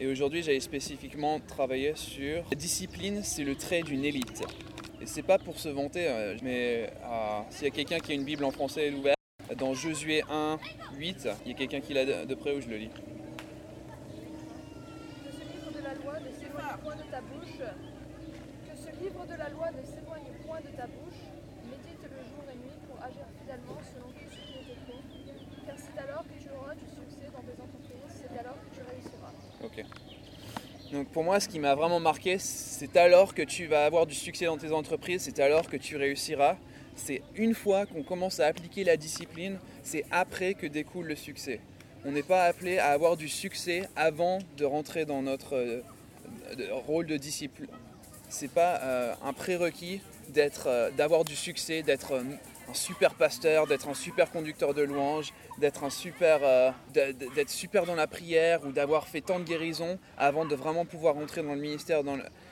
Et aujourd'hui, j'avais spécifiquement travaillé sur la discipline, c'est le trait d'une élite. Et c'est pas pour se vanter, euh, mais euh, s'il y a quelqu'un qui a une Bible en français ouverte, dans Josué 1, 8, il y a quelqu'un qui l'a de, près où je le lis. Livre de la loi de point de ta bouche. Médite le jour et nuit pour agir fidèlement selon tout ce qui est écrit. Car c'est alors que tu auras du succès dans tes entreprises, c'est alors que tu réussiras. Ok. Donc pour moi, ce qui m'a vraiment marqué, c'est alors que tu vas avoir du succès dans tes entreprises, c'est alors que tu réussiras. C'est une fois qu'on commence à appliquer la discipline, c'est après que découle le succès. On n'est pas appelé à avoir du succès avant de rentrer dans notre euh, rôle de disciple. C'est pas euh, un prérequis euh, d'avoir du succès, d'être un super pasteur, d'être un super conducteur de louanges, d'être un super, euh, d'être super dans la prière ou d'avoir fait tant de guérisons avant de vraiment pouvoir rentrer dans le ministère.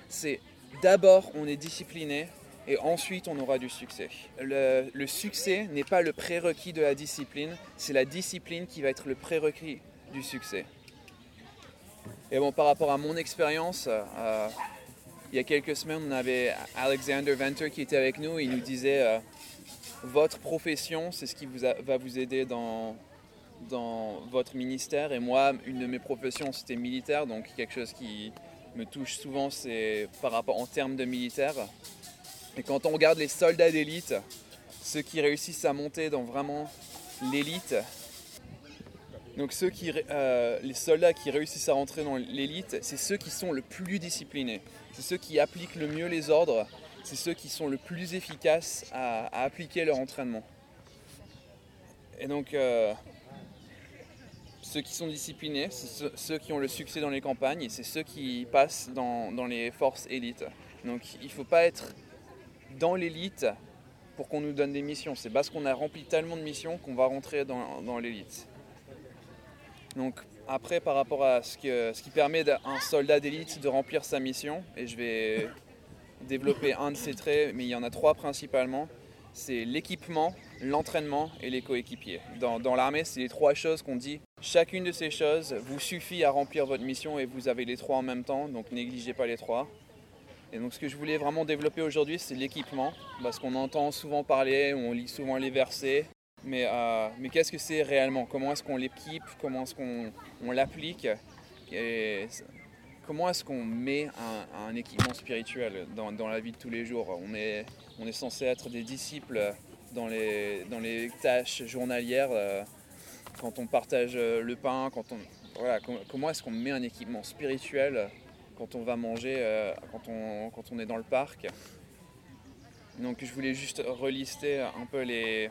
C'est d'abord on est discipliné et ensuite on aura du succès. Le, le succès n'est pas le prérequis de la discipline, c'est la discipline qui va être le prérequis du succès. Et bon, par rapport à mon expérience, euh, il y a quelques semaines, on avait Alexander Venter qui était avec nous. Il nous disait euh, votre profession, c'est ce qui vous va vous aider dans, dans votre ministère. Et moi, une de mes professions, c'était militaire, donc quelque chose qui me touche souvent, c'est par rapport en termes de militaire. Et quand on regarde les soldats d'élite, ceux qui réussissent à monter dans vraiment l'élite, donc ceux qui, euh, les soldats qui réussissent à rentrer dans l'élite, c'est ceux qui sont le plus disciplinés. C'est ceux qui appliquent le mieux les ordres. C'est ceux qui sont le plus efficaces à, appliquer leur entraînement. Et donc, euh, ceux qui sont disciplinés, c'est ceux, qui ont le succès dans les campagnes et c'est ceux qui passent dans, les forces élites. Donc, il ne faut pas être dans l'élite pour qu'on nous donne des missions. C'est parce qu'on a rempli tellement de missions qu'on va rentrer dans, l'élite. Donc après, par rapport à ce qui permet à un soldat d'élite de remplir sa mission, et je vais développer un de ces traits, mais il y en a trois principalement, c'est l'équipement, l'entraînement et les coéquipiers. Dans, l'armée, c'est les trois choses qu'on dit. Chacune de ces choses vous suffit à remplir votre mission et vous avez les trois en même temps, donc négligez pas les trois. Et donc ce que je voulais vraiment développer aujourd'hui, c'est l'équipement, parce qu'on entend souvent parler, on lit souvent les versets, mais, euh, mais qu'est-ce que c'est réellement? Comment est-ce qu'on l'équipe? Comment est-ce qu'on on l'applique? Comment est-ce qu'on met un, équipement spirituel dans, la vie de tous les jours on est, on est censé être des disciples dans les, dans les tâches journalières, euh, quand on partage euh, le pain, quand on, voilà, com- comment est-ce qu'on met un équipement spirituel quand on va manger, euh, quand, on, quand on est dans le parc Donc je voulais juste relister un peu les,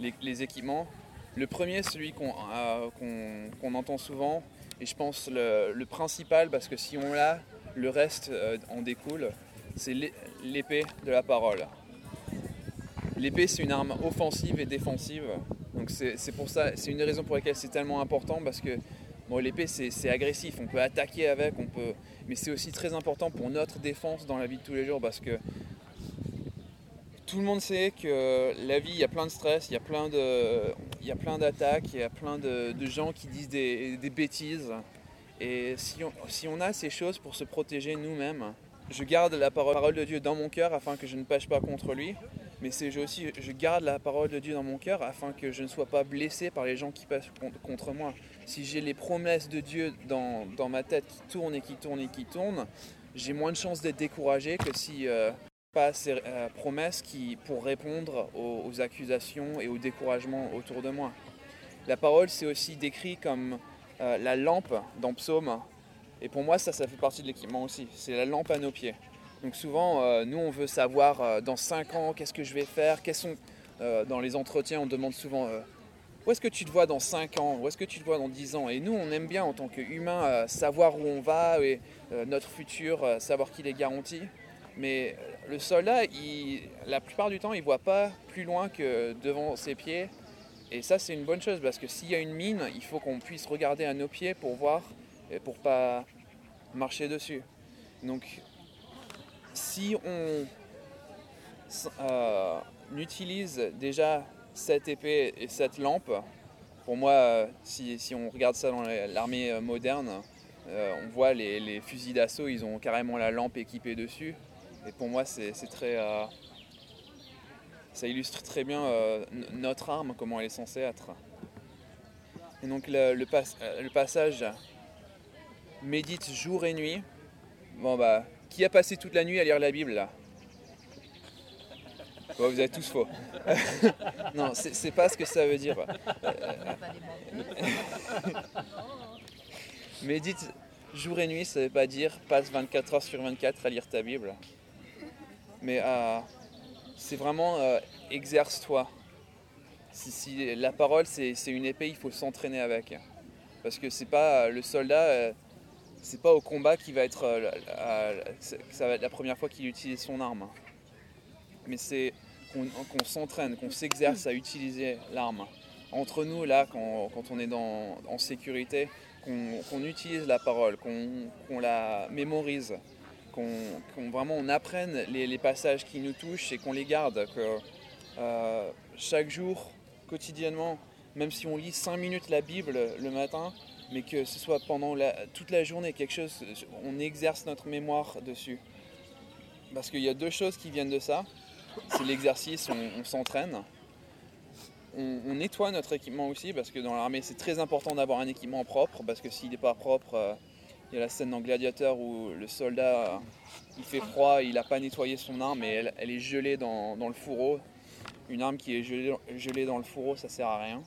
les, équipements. Le premier, celui qu'on entend souvent, et je pense le, le principal, parce que si on l'a, le reste euh, en découle, c'est l'é- l'épée de la parole. L'épée, c'est une arme offensive et défensive. Donc c'est pour ça, c'est une des raisons pour lesquelles c'est tellement important, parce que bon, l'épée, c'est agressif, on peut attaquer avec, on peut, mais c'est aussi très important pour notre défense dans la vie de tous les jours, parce que tout le monde sait que la vie, il y a plein de stress, il y a plein de, il y a plein d'attaques, il y a plein de, gens qui disent des, bêtises. Et si on, a ces choses pour se protéger nous-mêmes, je garde la parole, de Dieu dans mon cœur afin que je ne pêche pas contre lui. Mais c'est aussi, je garde la parole de Dieu dans mon cœur afin que je ne sois pas blessé par les gens qui passent con- contre moi. Si j'ai les promesses de Dieu dans, dans ma tête qui tournent et qui tournent et qui tournent, j'ai moins de chances d'être découragé que si euh, pas ces euh, promesses qui, pour répondre aux, accusations et au découragement autour de moi. La parole, c'est aussi décrit comme euh, la lampe dans Psaume. Et pour moi, ça, ça fait partie de l'équipement aussi. C'est la lampe à nos pieds. Donc souvent, euh, nous, on veut savoir dans 5 ans, qu'est-ce que je vais faire sont, Dans les entretiens, on demande souvent, où est-ce que tu te vois dans 5 ans Où est-ce que tu te vois dans 10 ans? Et nous, on aime bien, en tant qu'humains, savoir où on va et notre futur, savoir qu'il est garanti. Mais le soldat, la plupart du temps, il ne voit pas plus loin que devant ses pieds. Et ça, c'est une bonne chose parce que s'il y a une mine, il faut qu'on puisse regarder à nos pieds pour voir et pour pas marcher dessus. Donc, si on euh, utilise déjà cette épée et cette lampe, pour moi, euh, si, on regarde ça dans l'armée euh, moderne, on voit les fusils d'assaut, ils ont carrément la lampe équipée dessus. Et pour moi, c'est très. euh, ça illustre très bien euh, notre arme, comment elle est censée être. Et donc le, le pas- le passage médite jour et nuit. Bon bah, qui a passé toute la nuit à lire la Bible là? Vous avez tous faux. non, c'est pas ce que ça veut dire. Médite jour et nuit, ça veut pas dire passe 24 heures sur 24 à lire ta Bible. Mais euh, c'est vraiment euh, exerce-toi. Si, la parole c'est une épée, il faut s'entraîner avec. Parce que c'est pas euh, le soldat, c'est pas au combat qui va être, ça va être la première fois qu'il utilise son arme. Mais c'est qu'on s'entraîne, qu'on s'exerce à utiliser l'arme. Entre nous là, quand, on est dans, en sécurité, qu'on utilise la parole, qu'on la mémorise, qu'on vraiment on apprenne les, passages qui nous touchent et qu'on les garde, que euh, chaque jour, quotidiennement, même si on lit 5 minutes la Bible le matin, mais que ce soit pendant toute la journée, quelque chose, on exerce notre mémoire dessus. Parce qu'il y a deux choses qui viennent de ça. C'est l'exercice, on, s'entraîne. On, on nettoie notre équipement aussi, parce que dans l'armée, c'est très important d'avoir un équipement propre, parce que s'il n'est pas propre, euh, il y a la scène dans Gladiateur où le soldat, il fait froid, il n'a pas nettoyé son arme et elle, elle est gelée dans, dans le fourreau. Une arme qui est gelée, gelée dans le fourreau, ça sert à rien.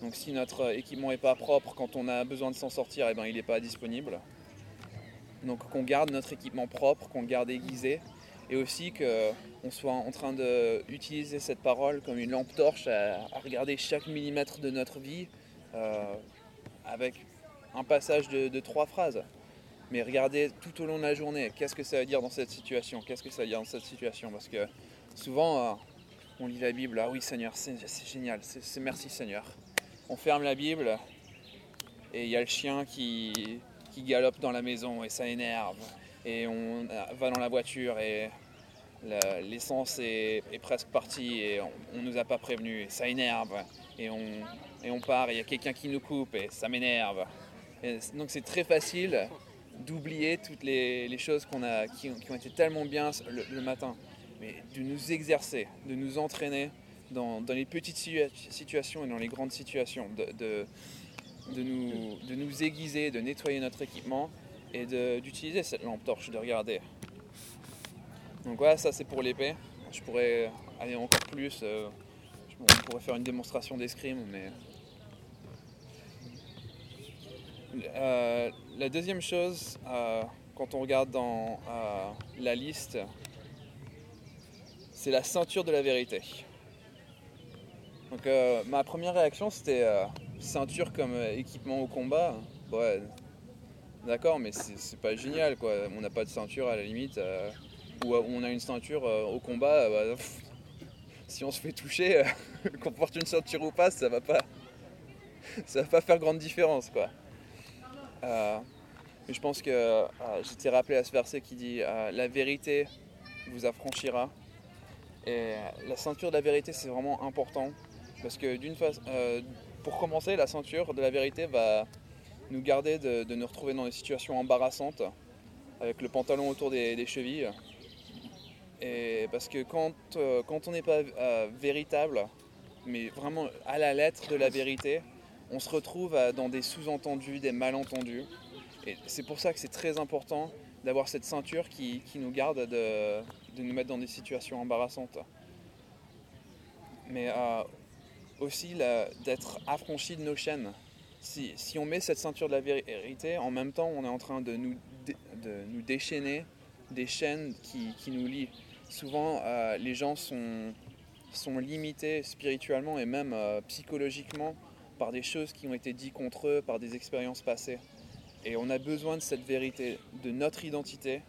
Donc si notre équipement n'est pas propre, quand on a besoin de s'en sortir, eh ben, il n'est pas disponible. Donc qu'on garde notre équipement propre, qu'on le garde aiguisé, et aussi qu'on soit en train d'utiliser cette parole comme une lampe torche à, regarder chaque millimètre de notre vie euh, avec un passage de trois phrases. Mais regarder tout au long de la journée, qu'est-ce que ça veut dire dans cette situation? Qu'est-ce que ça veut dire dans cette situation? Parce que souvent, euh, on lit la Bible, ah oui Seigneur, c'est génial, c'est merci Seigneur. On ferme la Bible et il y a le chien qui, qui galope dans la maison et ça énerve. Et on va dans la voiture et l'essence est, presque partie et on, ne nous a pas prévenu et ça énerve. Et on, et on part et il y a quelqu'un qui nous coupe et ça m'énerve. Donc c'est très facile d'oublier toutes les, choses qu'on a, qui, ont- été tellement bien le, matin. Mais de nous exercer, de nous entraîner dans, les petites situa- situations et dans les grandes situations, de, de, nous, aiguiser, de nettoyer notre équipement et d'utiliser cette lampe torche, de regarder. Donc voilà, ça c'est pour l'épée. Je pourrais aller encore plus. euh, on pourrait faire une démonstration d'escrime, mais. Euh, la deuxième chose, euh, quand on regarde dans euh, la liste, c'est la ceinture de la vérité. Donc ma première réaction c'était ceinture comme équipement au combat. Ouais, d'accord, mais c'est pas génial quoi. On n'a pas de ceinture à la limite. ou on a une ceinture au combat. bah, si on se fait toucher, qu'on porte une ceinture ou pas, ça va pas, ça va pas faire grande différence quoi. Euh, mais je pense que euh, j'étais rappelé à ce verset qui dit euh, la vérité vous affranchira. Et la ceinture de la vérité c'est vraiment important parce que d'une façon, pour commencer, la ceinture de la vérité va nous garder de, nous retrouver dans des situations embarrassantes avec le pantalon autour des, chevilles. Et parce que quand, quand on n'est pas véritable, mais vraiment à la lettre de la vérité, on se retrouve à- dans des sous-entendus, des malentendus. Et c'est pour ça que c'est très important d'avoir cette ceinture qui, nous garde de, nous mettre dans des situations embarrassantes. Mais euh, aussi d'être affranchi de nos chaînes. Si, on met cette ceinture de la vérité, en même temps, on est en train de nous, déchaîner des chaînes qui, nous lient. Souvent, euh, les gens sont, sont limités spirituellement et même euh, psychologiquement par des choses qui ont été dites contre eux, par des expériences passées. Et on a besoin de cette vérité, de notre identité,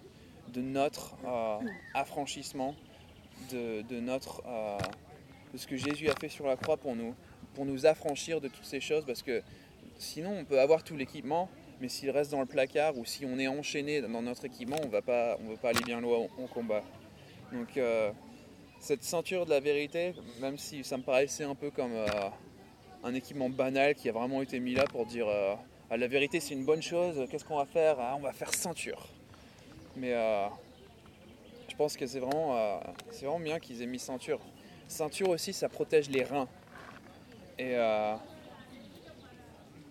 de notre euh, affranchissement, de, notre, euh, ce que Jésus a fait sur la croix pour nous, pour nous affranchir de toutes ces choses, parce que sinon on peut avoir tout l'équipement, mais s'il reste dans le placard ou si on est enchaîné dans notre équipement, on on va pas aller bien loin en combat. Donc euh, cette ceinture de la vérité, même si ça me paraissait un peu comme un équipement banal qui a vraiment été mis là pour dire euh, ah, la vérité c'est une bonne chose, qu'est-ce qu'on va faire ah, On va faire ceinture. Mais euh, je pense que c'est vraiment, euh, c'est vraiment bien qu'ils aient mis ceinture. Ceinture aussi, ça protège les reins. Et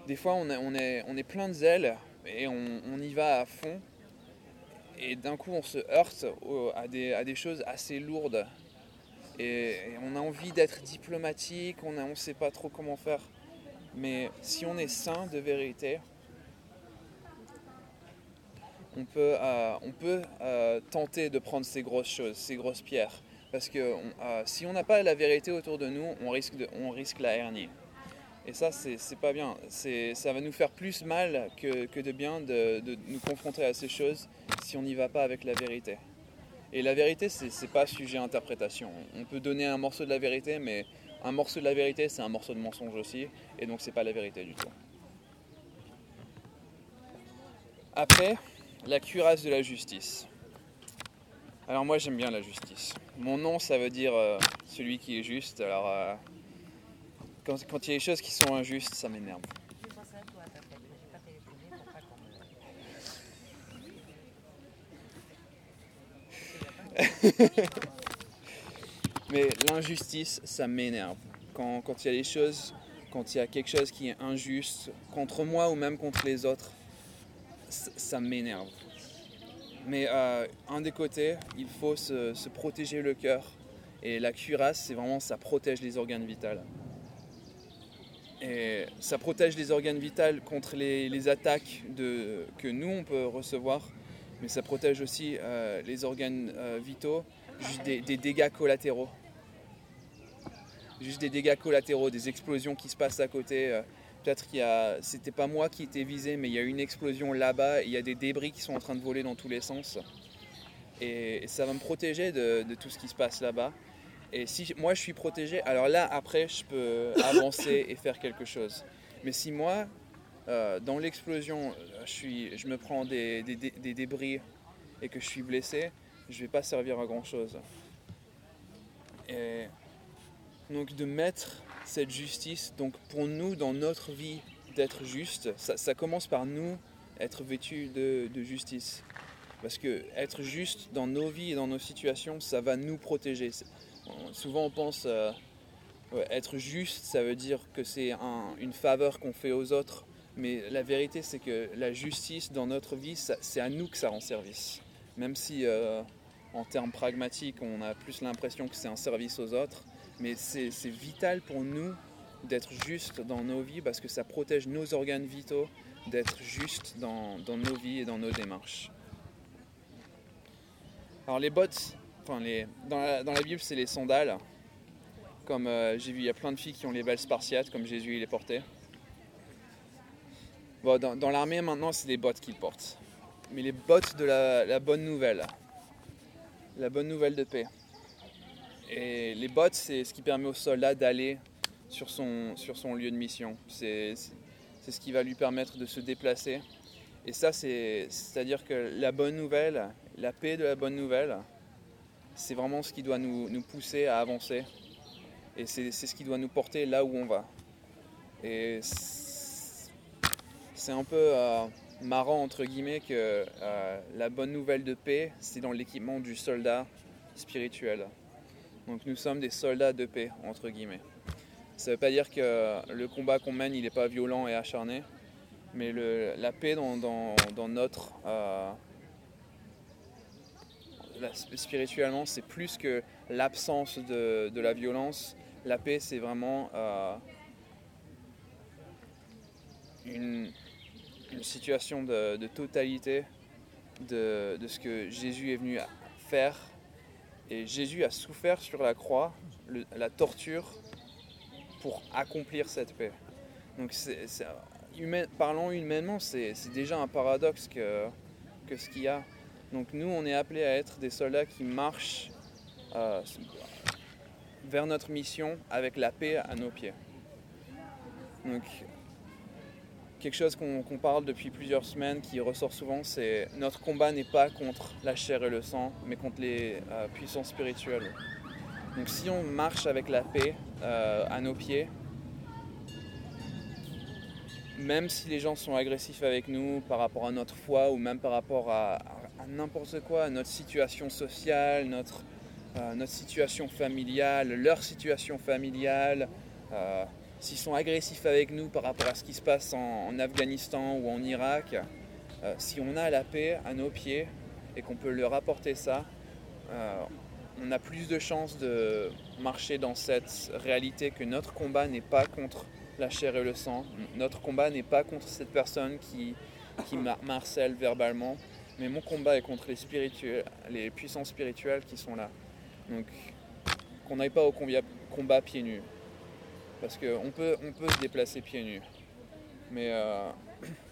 des fois, on, est, plein de zèle et on, y va à fond. Et d'un coup, on se heurte à, des, choses assez lourdes. Et, on a envie d'être diplomatique, on ne sait pas trop comment faire. Mais si on est saint de vérité, on peut, euh, euh, tenter de prendre ces grosses choses, ces grosses pierres. Parce que euh, si on n'a pas la vérité autour de nous, on risque, la hernie. Et ça, c'est pas bien. Ça va nous faire plus mal que, de bien de, nous confronter à ces choses si on n'y va pas avec la vérité. Et la vérité, c'est pas sujet à interprétation. On peut donner un morceau de la vérité, mais un morceau de la vérité, c'est un morceau de mensonge aussi. Et donc, c'est pas la vérité du tout. Après, la cuirasse de la justice. Alors moi j'aime bien la justice. Mon nom ça veut dire euh, celui qui est juste. Alors euh, quand, il y a des choses qui sont injustes, ça m'énerve. Mais l'injustice, ça m'énerve. Quand, il y a des choses, quand il y a quelque chose qui est injuste contre moi ou même contre les autres, ça m'énerve. Mais euh, un des côtés, il faut se, protéger le cœur. Et la cuirasse, c'est vraiment, ça protège les organes vitaux. Et ça protège les organes vitaux contre les, attaques que nous, on peut recevoir. Mais ça protège aussi euh, les organes euh, vitaux, juste des, des, dégâts collatéraux. Juste des dégâts collatéraux, des explosions qui se passent à côté Peut-être qu'il y a, c'était pas moi qui étais visé, mais il y a une explosion là-bas, il y a des débris qui sont en train de voler dans tous les sens. Et ça va me protéger de, tout ce qui se passe là-bas. Et si moi je suis protégé, alors là après je peux avancer et faire quelque chose. Mais si moi, euh, dans l'explosion, je, suis, je me prends des, débris et que je suis blessé, je vais pas servir à grand chose. Donc de mettre cette justice. Donc pour nous, dans notre vie, d'être juste, ça, commence par nous être vêtus de, justice. Parce que être juste dans nos vies et dans nos situations, ça va nous protéger. Souvent on pense euh, être juste, ça veut dire que c'est une faveur qu'on fait aux autres. Mais la vérité, c'est que la justice dans notre vie, c'est à nous que ça rend service. Même si euh, en termes pragmatiques, on a plus l'impression que c'est un service aux autres, mais c'est vital pour nous d'être juste dans nos vies parce que ça protège nos organes vitaux, d'être juste dans, nos vies et dans nos démarches. Alors les bottes, enfin les, dans, la, Bible c'est les sandales, comme euh, j'ai vu il y a plein de filles qui ont les belles spartiates comme Jésus il les portait. Dans, l'armée maintenant c'est des bottes qu'ils portent. Mais les bottes de la bonne nouvelle, la bonne nouvelle de paix. Et les bottes, c'est ce qui permet au soldat d'aller sur son, sur son lieu de mission. C'est ce qui va lui permettre de se déplacer. Et ça, c'est-à-dire que la bonne nouvelle, la paix de la bonne nouvelle, c'est vraiment ce qui doit nous, nous, pousser à avancer. Et c'est ce qui doit nous porter là où on va. Et c'est un peu euh, marrant, entre guillemets, que euh, la bonne nouvelle de paix, c'est dans l'équipement du soldat spirituel. Donc nous sommes des soldats de paix, entre guillemets. Ça ne veut pas dire que le combat qu'on mène, il n'est pas violent et acharné, mais la paix dans, notre... Euh, spirituellement, c'est plus que l'absence de, la violence. La paix, c'est vraiment euh, une, situation de, totalité de, ce que Jésus est venu faire et Jésus a souffert sur la croix la torture pour accomplir cette paix. Donc, parlons humainement, c'est déjà un paradoxe que, que ce qu'il y a. Donc, nous, on est appelés à être des soldats qui marchent euh, vers notre mission avec la paix à nos pieds. Donc, quelque chose qu'on parle depuis plusieurs semaines, qui ressort souvent, c'est notre combat n'est pas contre la chair et le sang, mais contre les euh, puissances spirituelles. Donc si on marche avec la paix euh, à nos pieds, même si les gens sont agressifs avec nous par rapport à notre foi ou même par rapport à, n'importe quoi, à notre situation sociale, notre, euh, situation familiale, leur situation familiale, s'ils sont agressifs avec nous par rapport à ce qui se passe en, Afghanistan ou en Irak, euh, si on a la paix à nos pieds et qu'on peut leur apporter ça, euh, on a plus de chances de marcher dans cette réalité que notre combat n'est pas contre la chair et le sang, notre combat n'est pas contre cette personne qui, qui ma- marcelle verbalement, mais mon combat est contre les, puissances spirituelles qui sont là. Donc qu'on n'aille pas au combat pieds nus. Parce qu'on peut, on peut se déplacer pieds nus. Mais euh,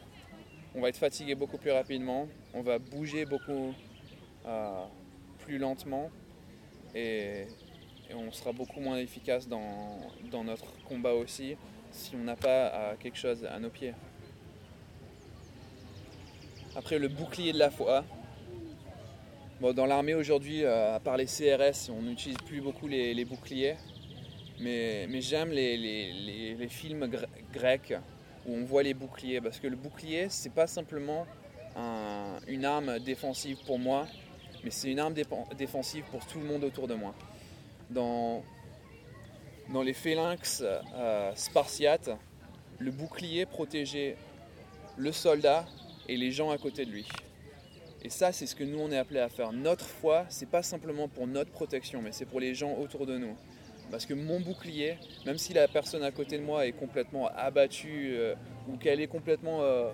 on va être fatigué beaucoup plus rapidement, on va bouger beaucoup euh, plus lentement et, on sera beaucoup moins efficace dans, dans notre combat aussi si on n'a pas euh, quelque chose à nos pieds. Après le bouclier de la foi. Bon, dans l'armée aujourd'hui, à part les CRS, on n'utilise plus beaucoup les boucliers. Mais, j'aime les, films gre- grecs où on voit les boucliers. Parce que le bouclier, c'est pas simplement un- une arme défensive pour moi, mais c'est une arme défensive pour tout le monde autour de moi. Dans, les phalanx euh, spartiates, le bouclier protégeait le soldat et les gens à côté de lui. Et ça, c'est ce que nous, on est appelé à faire. Notre foi, c'est pas simplement pour notre protection, mais c'est pour les gens autour de nous. Parce que mon bouclier, même si la personne à côté de moi est complètement abattue euh, ou qu'elle est complètement. euh,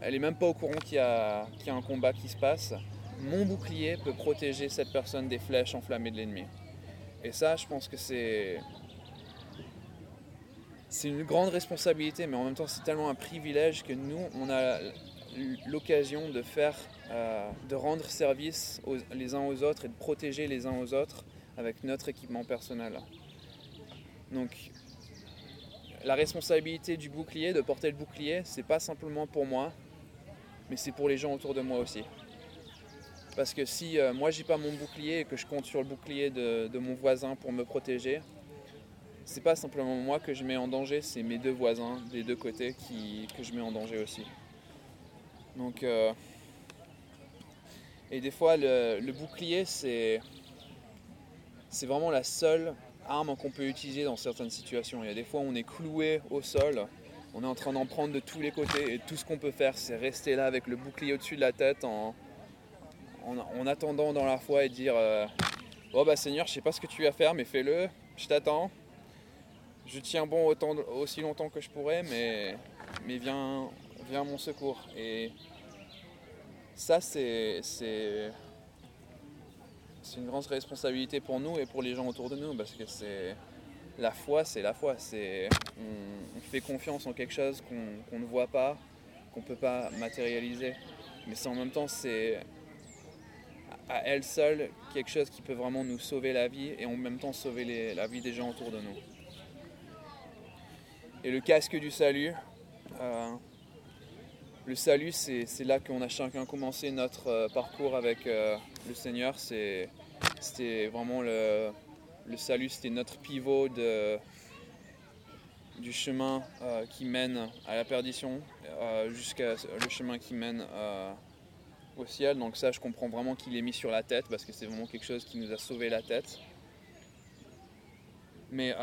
elle est même pas au courant qu'il y, a, un combat qui se passe, mon bouclier peut protéger cette personne des flèches enflammées de l'ennemi. Et ça, je pense que c'est. C'est une grande responsabilité, mais en même temps, c'est tellement un privilège que nous, on a l'occasion de faire, euh, de rendre service les uns aux autres et de protéger les uns aux autres avec notre équipement personnel. Donc, la responsabilité du bouclier, de porter le bouclier, c'est pas simplement pour moi, mais c'est pour les gens autour de moi aussi. Parce que si euh, moi j'ai pas mon bouclier et que je compte sur le bouclier de, mon voisin pour me protéger, c'est pas simplement moi que je mets en danger, c'est mes deux voisins des deux côtés qui, que je mets en danger aussi. Donc, euh, et des fois, le bouclier, c'est, c'est vraiment la seule arme qu'on peut utiliser dans certaines situations. Il y a des fois où on est cloué au sol, on est en train d'en prendre de tous les côtés, et tout ce qu'on peut faire, c'est rester là avec le bouclier au-dessus de la tête en, en, en attendant dans la foi et dire euh, Oh bah Seigneur, je sais pas ce que tu vas faire, mais fais-le, je t'attends. Je tiens bon aussi longtemps que je pourrais, mais, viens, viens mon secours. Et ça, c'est, c'est, une grande responsabilité pour nous et pour les gens autour de nous, parce que c'est la foi, c'est la foi. On, fait confiance en quelque chose qu'on, ne voit pas, qu'on ne peut pas matérialiser. Mais c'est en même temps, c'est à elle seule quelque chose qui peut vraiment nous sauver la vie et en même temps sauver la vie des gens autour de nous. Et le casque du salut, euh, le salut, c'est là qu'on a chacun commencé notre euh, parcours avec euh, le Seigneur. C'était vraiment le, salut, c'était notre pivot du chemin euh, qui mène à la perdition euh, jusqu'à le chemin qui mène au ciel. Donc ça, je comprends vraiment qu'il est mis sur la tête parce que c'est vraiment quelque chose qui nous a sauvé la tête. Mais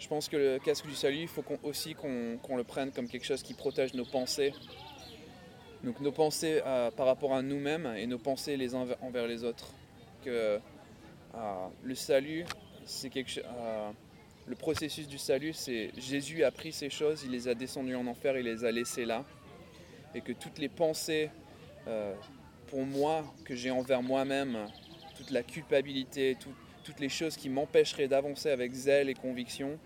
je pense que le casque du salut, il faut aussi qu'on le prenne comme quelque chose qui protège nos pensées. Donc nos pensées euh, par rapport à nous-mêmes et nos pensées les uns envers- les autres. Que euh, le salut, c'est quelque chose. euh, le processus du salut, c'est Jésus a pris ces choses, il les a descendues en enfer, il les a laissées là. Et que toutes les pensées pour moi que j'ai envers moi-même, toute la culpabilité, tout- toutes les choses qui m'empêcheraient d'avancer avec zèle et conviction,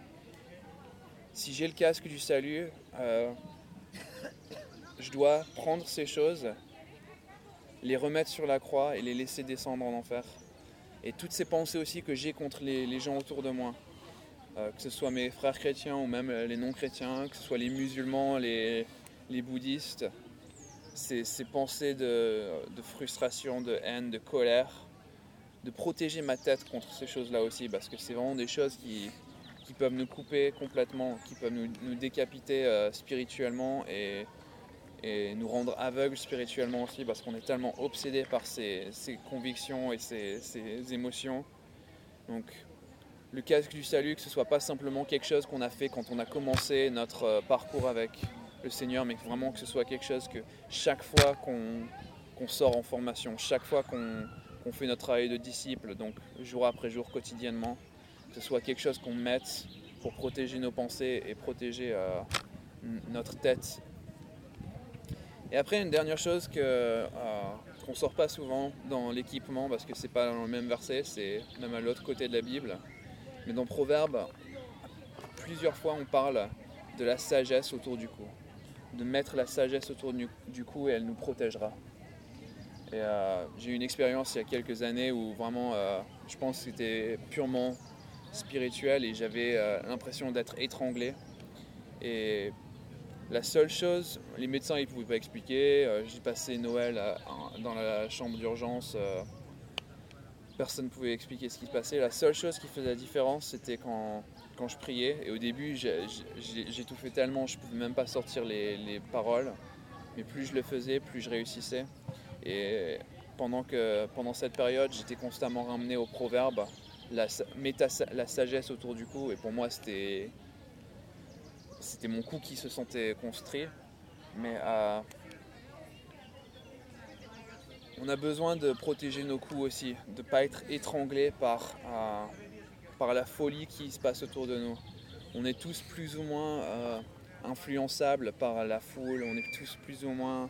si j'ai le casque du salut, euh, je dois prendre ces choses, les remettre sur la croix et les laisser descendre en enfer. Et toutes ces pensées aussi que j'ai contre les, gens autour de moi, euh, que ce soit mes frères chrétiens ou même les non-chrétiens, que ce soit les musulmans, les, bouddhistes, ces, ces pensées de, de frustration, de haine, de colère, de protéger ma tête contre ces choses-là aussi, parce que c'est vraiment des choses qui, qui peuvent nous couper complètement, qui peuvent nous, décapiter euh, spirituellement et, nous rendre aveugles spirituellement aussi parce qu'on est tellement obsédé par ces, convictions et ces, émotions. Donc le casque du salut, que ce soit pas simplement quelque chose qu'on a fait quand on a commencé notre euh, parcours avec le Seigneur, mais vraiment que ce soit quelque chose que chaque fois qu'on sort en formation, chaque fois qu'on qu'on fait notre travail de disciple, donc jour après jour, quotidiennement, que ce soit quelque chose qu'on mette pour protéger nos pensées et protéger euh, notre tête. Et après, une dernière chose que euh, qu'on sort pas souvent dans l'équipement, parce que c'est pas dans le même verset, c'est même à l'autre côté de la Bible. Mais dans Proverbe, plusieurs fois on parle de la sagesse autour du cou. De mettre la sagesse autour du, du cou et elle nous protégera. Et euh, j'ai eu une expérience il y a quelques années où vraiment, euh, je pense que c'était purement spirituel et j'avais euh, l'impression d'être étranglé. Et la seule chose, les médecins ils pouvaient pas expliquer. euh, j'ai passé Noël à- dans la chambre d'urgence. euh, personne ne pouvait expliquer ce qui se passait. La seule chose qui faisait la différence, c'était quand, quand je priais. Et au début, j'étouffais tellement, je pouvais même pas sortir les, les paroles. Mais plus je le faisais, plus je réussissais. Et pendant, que, pendant cette période, j'étais constamment ramené au proverbe, la, sa- mets ta sa- la sagesse autour du cou. Et pour moi, c'était c'était mon cou qui se sentait construit. Mais euh, on a besoin de protéger nos coups aussi, de ne pas être étranglé par, euh, par la folie qui se passe autour de nous. On est tous plus ou moins euh, influençables par la foule, on est tous plus ou moins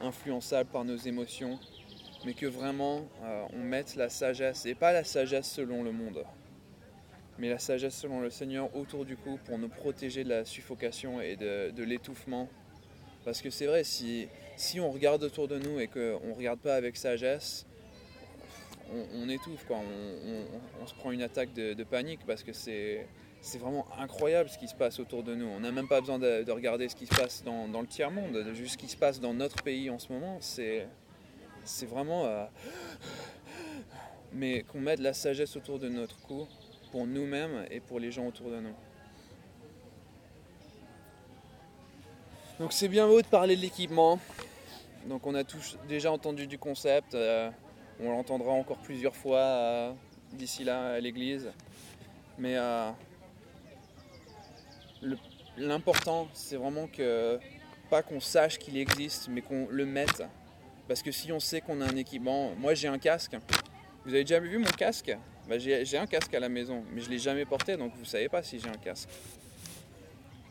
influençables par nos émotions, mais que vraiment euh, on mette la sagesse, et pas la sagesse selon le monde, mais la sagesse selon le Seigneur autour du cou pour nous protéger de la suffocation et de, l'étouffement. Parce que c'est vrai, si, si on regarde autour de nous et qu'on ne regarde pas avec sagesse, on, étouffe, quoi. On, se prend une attaque de, panique parce que c'est c'est vraiment incroyable ce qui se passe autour de nous. On n'a même pas besoin de, de regarder ce qui se passe dans, dans le tiers-monde, de- juste ce qui se passe dans notre pays en ce moment. C'est c'est vraiment... euh, Mais qu'on mette la sagesse autour de notre cou pour nous-mêmes et pour les gens autour de nous. Donc c'est bien beau de parler de l'équipement. Donc on a tous déjà entendu du concept. euh, on l'entendra encore plusieurs fois euh, d'ici là à l'église. Mais l'important c'est vraiment que pas qu'on sache qu'il existe, mais qu'on le mette. Parce que si on sait qu'on a un équipement, moi j'ai un casque. Vous avez déjà vu mon casque? Bah, j'ai, un casque à la maison, mais je l'ai jamais porté, donc vous savez pas si j'ai un casque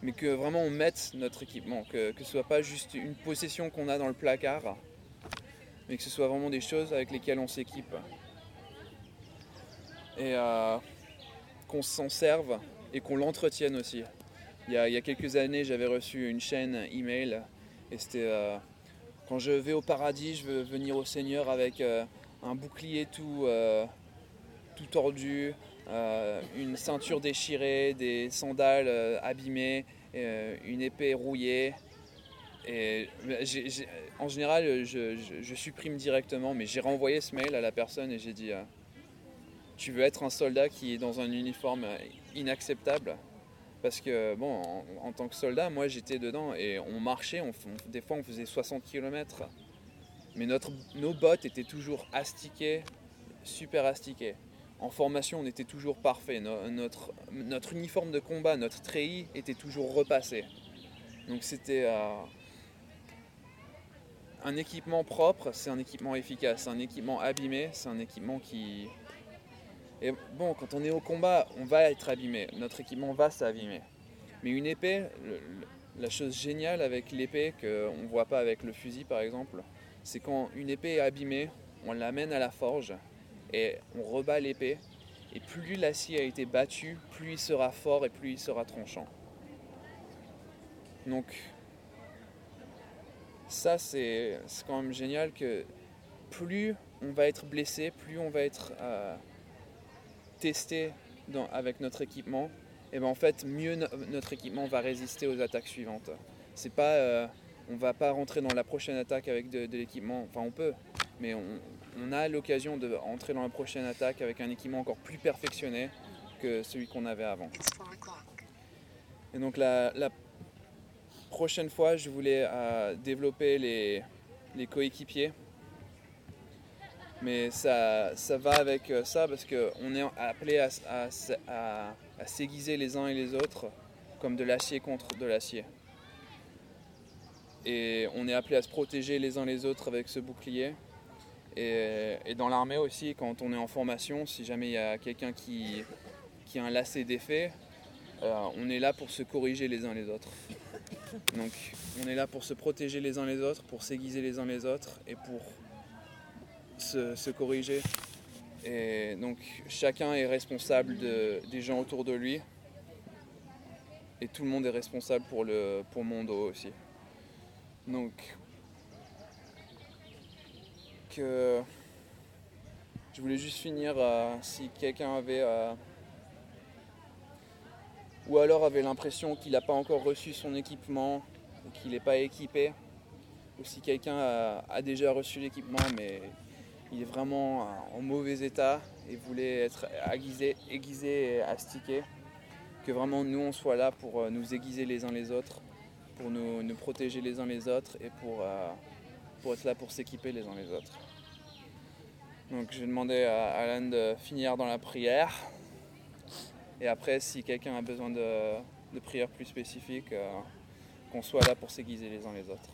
mais que vraiment on mette notre équipement, que, ce soit pas juste une possession qu'on a dans le placard, mais que ce soit vraiment des choses avec lesquelles on s'équipe. Et euh, qu'on s'en serve et qu'on l'entretienne aussi. Il y, a, il y a quelques années, j'avais reçu une chaîne email et c'était euh, quand je vais au paradis, je veux venir au Seigneur avec euh, un bouclier tout, euh, tout tordu, euh, une ceinture déchirée, des sandales abîmées, une épée rouillée. Et j'ai- en général, je, supprime directement, mais j'ai renvoyé ce mail à la personne et j'ai dit Tu veux être un soldat qui est dans un uniforme inacceptable? Parce que, bon, en, tant que soldat, moi j'étais dedans et on marchait, on, des fois on faisait 60 km. Mais notre, nos bottes étaient toujours astiquées, super astiquées en formation, on était toujours parfait. No- notre, notre uniforme de combat, notre treillis était toujours repassé. Donc c'était euh, un équipement propre, c'est un équipement efficace. Un équipement abîmé, c'est un équipement qui... Et bon, quand on est au combat, on va être abîmé. Notre équipement va s'abîmer. Mais une épée, la chose géniale avec l'épée qu'on ne voit pas avec le fusil par exemple, c'est quand une épée est abîmée, on l'amène à la forge et on rebat l'épée. Et plus l'acier a été battu, plus il sera fort et plus il sera tranchant. Donc, ça c'est c'est quand même génial que plus on va être blessé, plus on va être euh, dans- avec notre équipement, et ben en fait mieux no- notre équipement va résister aux attaques suivantes. C'est pas, euh, on va pas rentrer dans la prochaine attaque avec de, l'équipement, enfin on peut, mais on, a l'occasion de rentrer dans la prochaine attaque avec un équipement encore plus perfectionné que celui qu'on avait avant. Et donc la, la prochaine fois, je voulais euh, développer les, les coéquipiers. Mais ça, ça va avec euh, ça parce qu'on est appelé à, à- à- s'aiguiser les uns et les autres comme de l'acier contre de l'acier. Et on est appelé à se protéger les uns les autres avec ce bouclier. Et, et dans l'armée aussi, quand on est en formation, si jamais il y a quelqu'un qui, qui a un lacet défait, euh, on est là pour se corriger les uns les autres. Donc on est là pour se protéger les uns les autres, pour s'aiguiser les uns les autres et pour se, corriger. Et donc chacun est responsable de- des gens autour de lui. Et tout le monde est responsable pour, le, pour mon dos aussi. Donc je voulais juste finir euh, si quelqu'un avait euh, ou alors avait l'impression qu'il n'a pas encore reçu son équipement ou qu'il n'est pas équipé ou si quelqu'un a déjà reçu l'équipement mais il est vraiment en mauvais état et voulait être aiguisé, et astiqué que vraiment nous on soit là pour euh, nous aiguiser les uns les autres pour nous, protéger les uns les autres et pour, euh, pour être là pour s'équiper les uns les autres. Donc je vais demander à Alan de finir dans la prière. Et après, si quelqu'un a besoin de, de prières plus spécifiques, euh, qu'on soit là pour s'aiguiser les uns les autres.